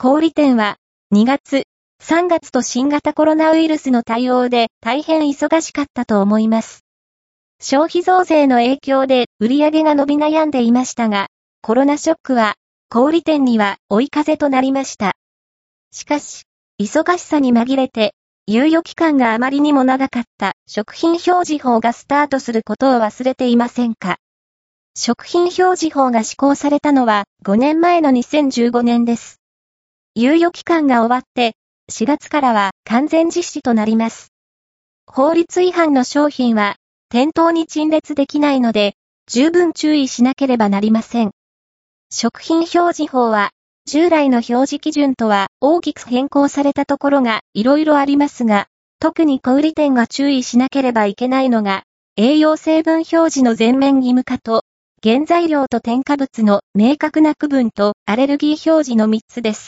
小売店は2月、3月と新型コロナウイルスの対応で大変忙しかったと思います。消費増税の影響で売り上げが伸び悩んでいましたが、コロナショックは小売店には追い風となりました。しかし、忙しさに紛れて、猶予期間があまりにも長かった食品表示法がスタートすることを忘れていませんか食品表示法が施行されたのは5年前の2015年です。猶予期間が終わって、4月からは完全実施となります。法律違反の商品は店頭に陳列できないので、十分注意しなければなりません。食品表示法は、従来の表示基準とは大きく変更されたところがいろいろありますが、特に小売店が注意しなければいけないのが、栄養成分表示の全面義務化と、原材料と添加物の明確な区分とアレルギー表示の3つです。